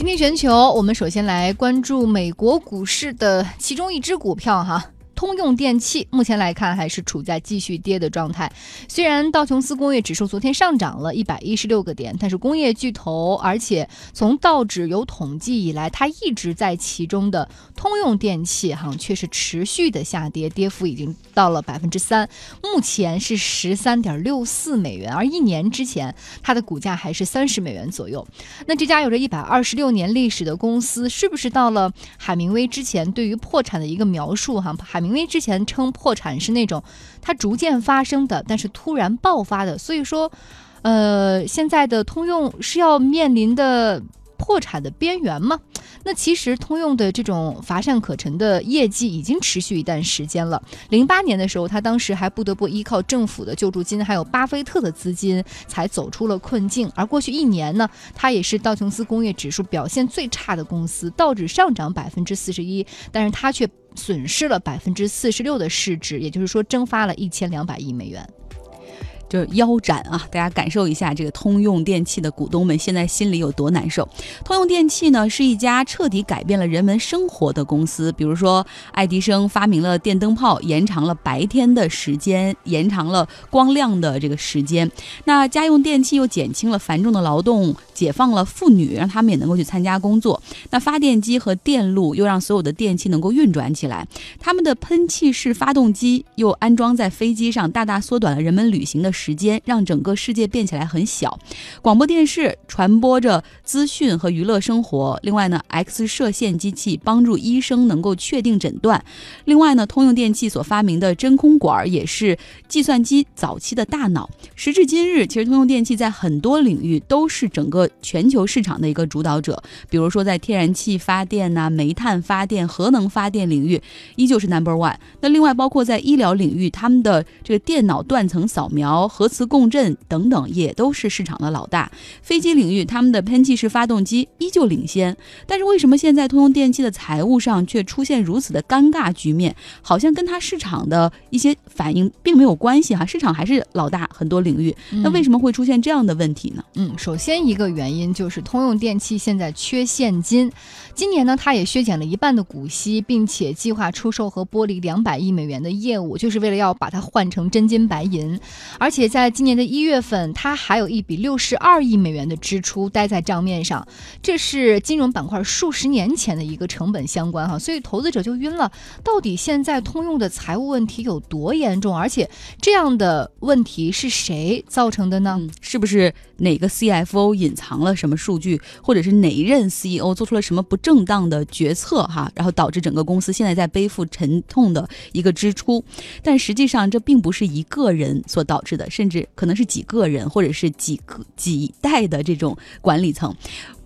今天全球，我们首先来关注美国股市的其中一只股票哈。通用电气目前来看还是处在继续跌的状态。虽然道琼斯工业指数昨天上涨了一百一十六个点，但是工业巨头，而且从道指有统计以来，它一直在其中的通用电气哈却是持续的下跌，跌幅已经到了百分之三，目前是十三点六四美元，而一年之前它的股价还是三十美元左右。那这家有着一百二十六年历史的公司，是不是到了海明威之前对于破产的一个描述哈？海明因为之前称破产是那种它逐渐发生的，但是突然爆发的，所以说，呃，现在的通用是要面临的破产的边缘吗？那其实通用的这种乏善可陈的业绩已经持续一段时间了。零八年的时候，他当时还不得不依靠政府的救助金，还有巴菲特的资金，才走出了困境。而过去一年呢，它也是道琼斯工业指数表现最差的公司，道指上涨百分之四十一，但是它却。损失了百分之四十六的市值，也就是说蒸发了一千两百亿美元。就是腰斩啊！大家感受一下，这个通用电气的股东们现在心里有多难受。通用电气呢，是一家彻底改变了人们生活的公司。比如说，爱迪生发明了电灯泡，延长了白天的时间，延长了光亮的这个时间。那家用电器又减轻了繁重的劳动，解放了妇女，让他们也能够去参加工作。那发电机和电路又让所有的电器能够运转起来。他们的喷气式发动机又安装在飞机上，大大缩短了人们旅行的。时间让整个世界变起来很小，广播电视传播着资讯和娱乐生活。另外呢，X 射线机器帮助医生能够确定诊断。另外呢，通用电器所发明的真空管也是计算机早期的大脑。时至今日，其实通用电器在很多领域都是整个全球市场的一个主导者。比如说在天然气发电呐、煤炭发电、核能发电领域，依旧是 Number One。那另外包括在医疗领域，他们的这个电脑断层扫描。核磁共振等等也都是市场的老大。飞机领域，他们的喷气式发动机依旧领先。但是为什么现在通用电气的财务上却出现如此的尴尬局面？好像跟它市场的一些反应并没有关系哈。市场还是老大，很多领域。那为什么会出现这样的问题呢？嗯，首先一个原原因就是通用电气现在缺现金。今年呢，它也削减了一半的股息，并且计划出售和剥离两百亿美元的业务，就是为了要把它换成真金白银，而且。且在今年的一月份，它还有一笔六十二亿美元的支出待在账面上，这是金融板块数十年前的一个成本相关哈，所以投资者就晕了。到底现在通用的财务问题有多严重？而且这样的问题是谁造成的呢？是不是哪个 CFO 隐藏了什么数据，或者是哪一任 CEO 做出了什么不正当的决策哈？然后导致整个公司现在在背负沉痛的一个支出？但实际上这并不是一个人所导致的。甚至可能是几个人，或者是几个几代的这种管理层。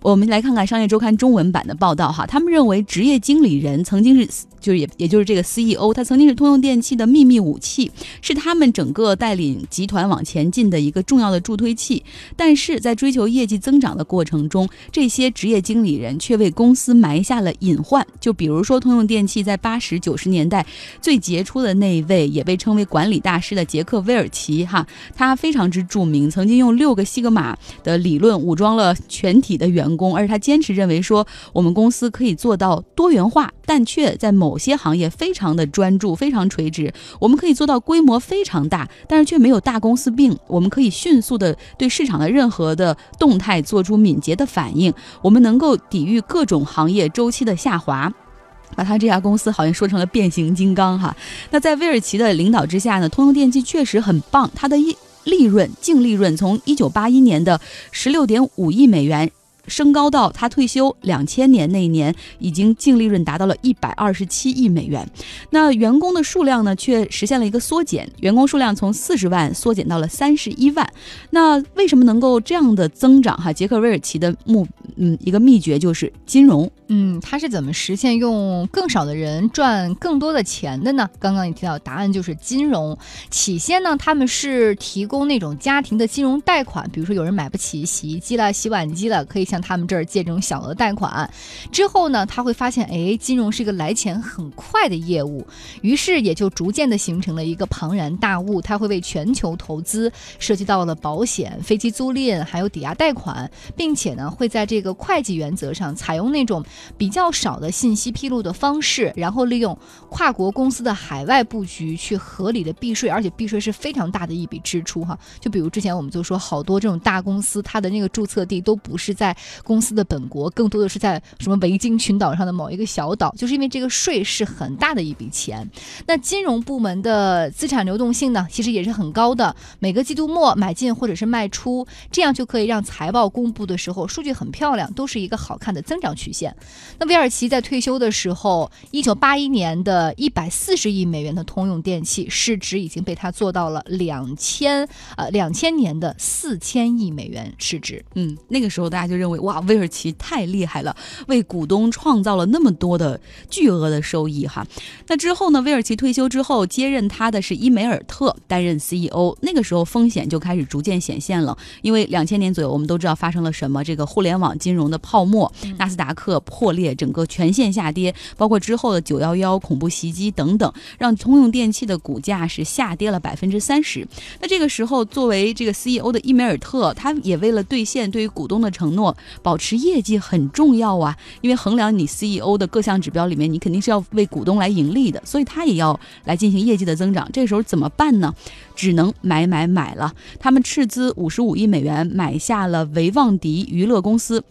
我们来看看《商业周刊》中文版的报道哈，他们认为职业经理人曾经是，就是也也就是这个 CEO，他曾经是通用电气的秘密武器，是他们整个带领集团往前进的一个重要的助推器。但是在追求业绩增长的过程中，这些职业经理人却为公司埋下了隐患。就比如说，通用电气在八十九十年代最杰出的那一位，也被称为管理大师的杰克·威尔奇哈，他非常之著名，曾经用六个西格玛的理论武装了全体的员。工，工而他坚持认为说，我们公司可以做到多元化，但却在某些行业非常的专注，非常垂直。我们可以做到规模非常大，但是却没有大公司病。我们可以迅速的对市场的任何的动态做出敏捷的反应。我们能够抵御各种行业周期的下滑，把他这家公司好像说成了变形金刚哈。那在威尔奇的领导之下呢，通用电气确实很棒，它的一利润净利润从一九八一年的十六点五亿美元。升高到他退休两千年那一年，已经净利润达到了一百二十七亿美元。那员工的数量呢，却实现了一个缩减，员工数量从四十万缩减到了三十一万。那为什么能够这样的增长？哈，杰克韦尔奇的目，嗯，一个秘诀就是金融。嗯，他是怎么实现用更少的人赚更多的钱的呢？刚刚你提到答案就是金融。起先呢，他们是提供那种家庭的金融贷款，比如说有人买不起洗衣机了、洗碗机了，可以向向他们这儿借这种小额贷款。之后呢，他会发现，哎，金融是一个来钱很快的业务，于是也就逐渐的形成了一个庞然大物。他会为全球投资，涉及到了保险、飞机租赁，还有抵押贷款，并且呢，会在这个会计原则上采用那种比较少的信息披露的方式，然后利用跨国公司的海外布局去合理的避税，而且避税是非常大的一笔支出哈。就比如之前我们就说，好多这种大公司，它的那个注册地都不是在公司的本国，更多的是在什么维京群岛上的某一个小岛，就是因为这个税是很大的一笔钱。那金融部门的资产流动性呢，其实也是很高的，每个季度末买进或者是卖出，这样就可以让财报公布的时候数据很漂亮，都是一个好看的增长曲线。那威尔奇在退休的时候，一九八一年的一百四十亿美元的通用电器市值已经被他做到了两千呃两千年的四千亿美元市值。嗯，那个时候大家就认为哇，威尔奇太厉害了，为股东创造了那么多的巨额的收益哈。那之后呢，威尔奇退休之后接任他的是伊梅尔特担任 CEO，那个时候风险就开始逐渐显现了，因为两千年左右我们都知道发生了什么，这个互联网金融的泡沫，纳斯达克破裂，整个全线下跌，包括之后的九幺幺恐怖袭击等等，让通用电气的股价是下跌了百分之三十。那这个时候，作为这个 CEO 的伊梅尔特，他也为了兑现对于股东的承诺，保持业绩很重要啊，因为衡量你 CEO 的各项指标里面，你肯定是要为股东来盈利的，所以他也要来进行业绩的增长。这时候怎么办呢？只能买买买了。他们斥资五十五亿美元买下了维旺迪娱乐公司。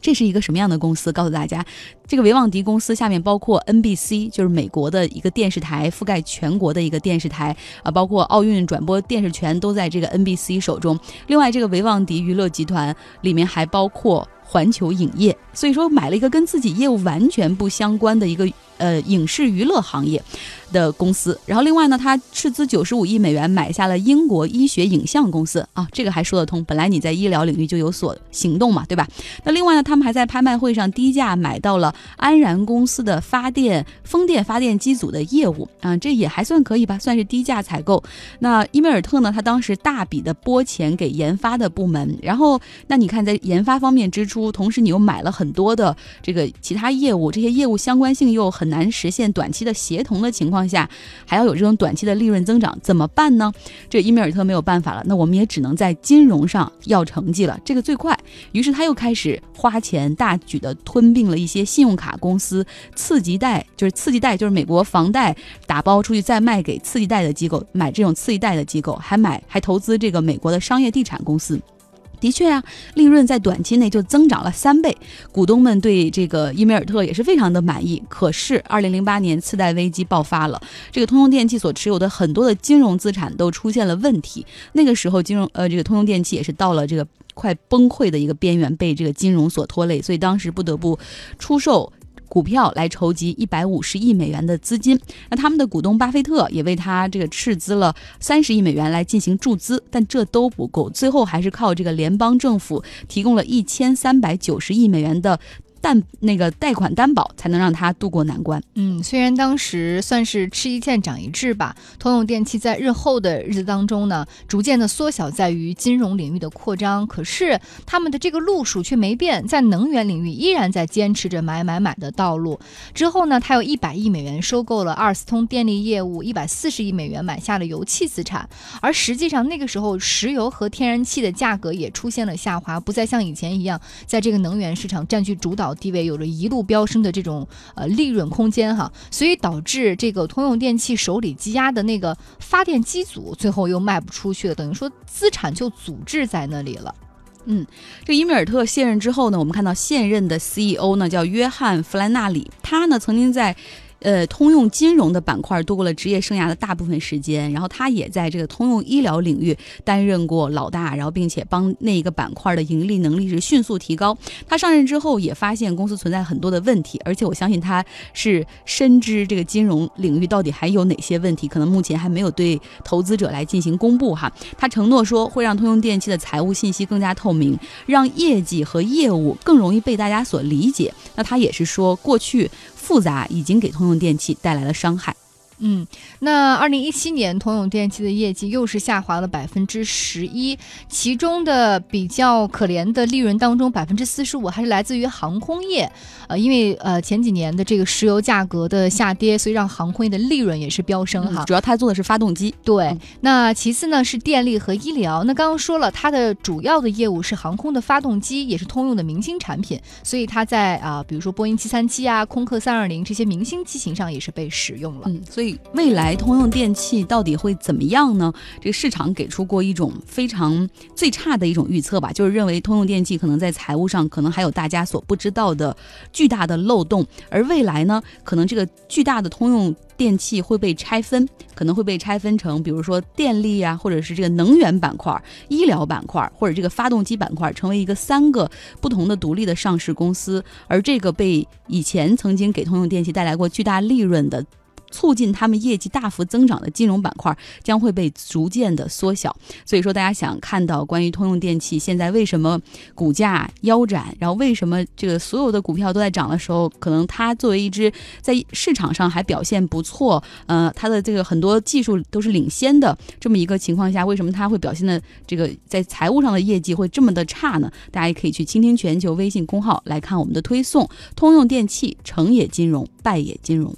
这是一个什么样的公司？告诉大家，这个维旺迪公司下面包括 NBC，就是美国的一个电视台，覆盖全国的一个电视台啊，包括奥运转播电视权都在这个 NBC 手中。另外，这个维旺迪娱乐集团里面还包括环球影业，所以说买了一个跟自己业务完全不相关的一个呃影视娱乐行业。的公司，然后另外呢，他斥资九十五亿美元买下了英国医学影像公司啊，这个还说得通。本来你在医疗领域就有所行动嘛，对吧？那另外呢，他们还在拍卖会上低价买到了安然公司的发电风电发电机组的业务啊，这也还算可以吧，算是低价采购。那伊梅尔特呢，他当时大笔的拨钱给研发的部门，然后那你看在研发方面支出，同时你又买了很多的这个其他业务，这些业务相关性又很难实现短期的协同的情况。下还要有这种短期的利润增长，怎么办呢？这伊米尔特没有办法了，那我们也只能在金融上要成绩了，这个最快。于是他又开始花钱大举的吞并了一些信用卡公司，次级贷就是次级贷就是美国房贷打包出去再卖给次级贷的机构，买这种次级贷的机构，还买还投资这个美国的商业地产公司。的确啊，利润在短期内就增长了三倍，股东们对这个伊梅尔特也是非常的满意。可是，二零零八年次贷危机爆发了，这个通用电气所持有的很多的金融资产都出现了问题。那个时候，金融呃，这个通用电气也是到了这个快崩溃的一个边缘，被这个金融所拖累，所以当时不得不出售。股票来筹集一百五十亿美元的资金，那他们的股东巴菲特也为他这个斥资了三十亿美元来进行注资，但这都不够，最后还是靠这个联邦政府提供了一千三百九十亿美元的。但那个贷款担保才能让他渡过难关。嗯，虽然当时算是吃一堑长一智吧，通用电气在日后的日子当中呢，逐渐的缩小在于金融领域的扩张，可是他们的这个路数却没变，在能源领域依然在坚持着买买买的道路。之后呢，他有一百亿美元收购了阿尔斯通电力业务，一百四十亿美元买下了油气资产。而实际上那个时候，石油和天然气的价格也出现了下滑，不再像以前一样在这个能源市场占据主导。地位有着一路飙升的这种呃利润空间哈，所以导致这个通用电气手里积压的那个发电机组最后又卖不出去了，等于说资产就阻滞在那里了。嗯，这伊米尔特卸任之后呢，我们看到现任的 CEO 呢叫约翰弗兰纳里，他呢曾经在。呃，通用金融的板块度过了职业生涯的大部分时间，然后他也在这个通用医疗领域担任过老大，然后并且帮那一个板块的盈利能力是迅速提高。他上任之后也发现公司存在很多的问题，而且我相信他是深知这个金融领域到底还有哪些问题，可能目前还没有对投资者来进行公布哈。他承诺说会让通用电气的财务信息更加透明，让业绩和业务更容易被大家所理解。那他也是说过去。复杂已经给通用电气带来了伤害。嗯，那二零一七年通用电气的业绩又是下滑了百分之十一，其中的比较可怜的利润当中，百分之四十五还是来自于航空业，呃，因为呃前几年的这个石油价格的下跌，所以让航空业的利润也是飙升哈。主要它做的是发动机。对，那其次呢是电力和医疗。那刚刚说了，它的主要的业务是航空的发动机，也是通用的明星产品，所以它在啊，比如说波音七三七啊、空客三二零这些明星机型上也是被使用了。嗯，所以。未来通用电气到底会怎么样呢？这个市场给出过一种非常最差的一种预测吧，就是认为通用电气可能在财务上可能还有大家所不知道的巨大的漏洞，而未来呢，可能这个巨大的通用电气会被拆分，可能会被拆分成，比如说电力啊，或者是这个能源板块、医疗板块，或者这个发动机板块，成为一个三个不同的独立的上市公司，而这个被以前曾经给通用电气带来过巨大利润的。促进他们业绩大幅增长的金融板块将会被逐渐的缩小，所以说大家想看到关于通用电气现在为什么股价腰斩，然后为什么这个所有的股票都在涨的时候，可能它作为一只在市场上还表现不错，呃，它的这个很多技术都是领先的这么一个情况下，为什么它会表现的这个在财务上的业绩会这么的差呢？大家也可以去倾听全球微信公号来看我们的推送，通用电气成也金融，败也金融。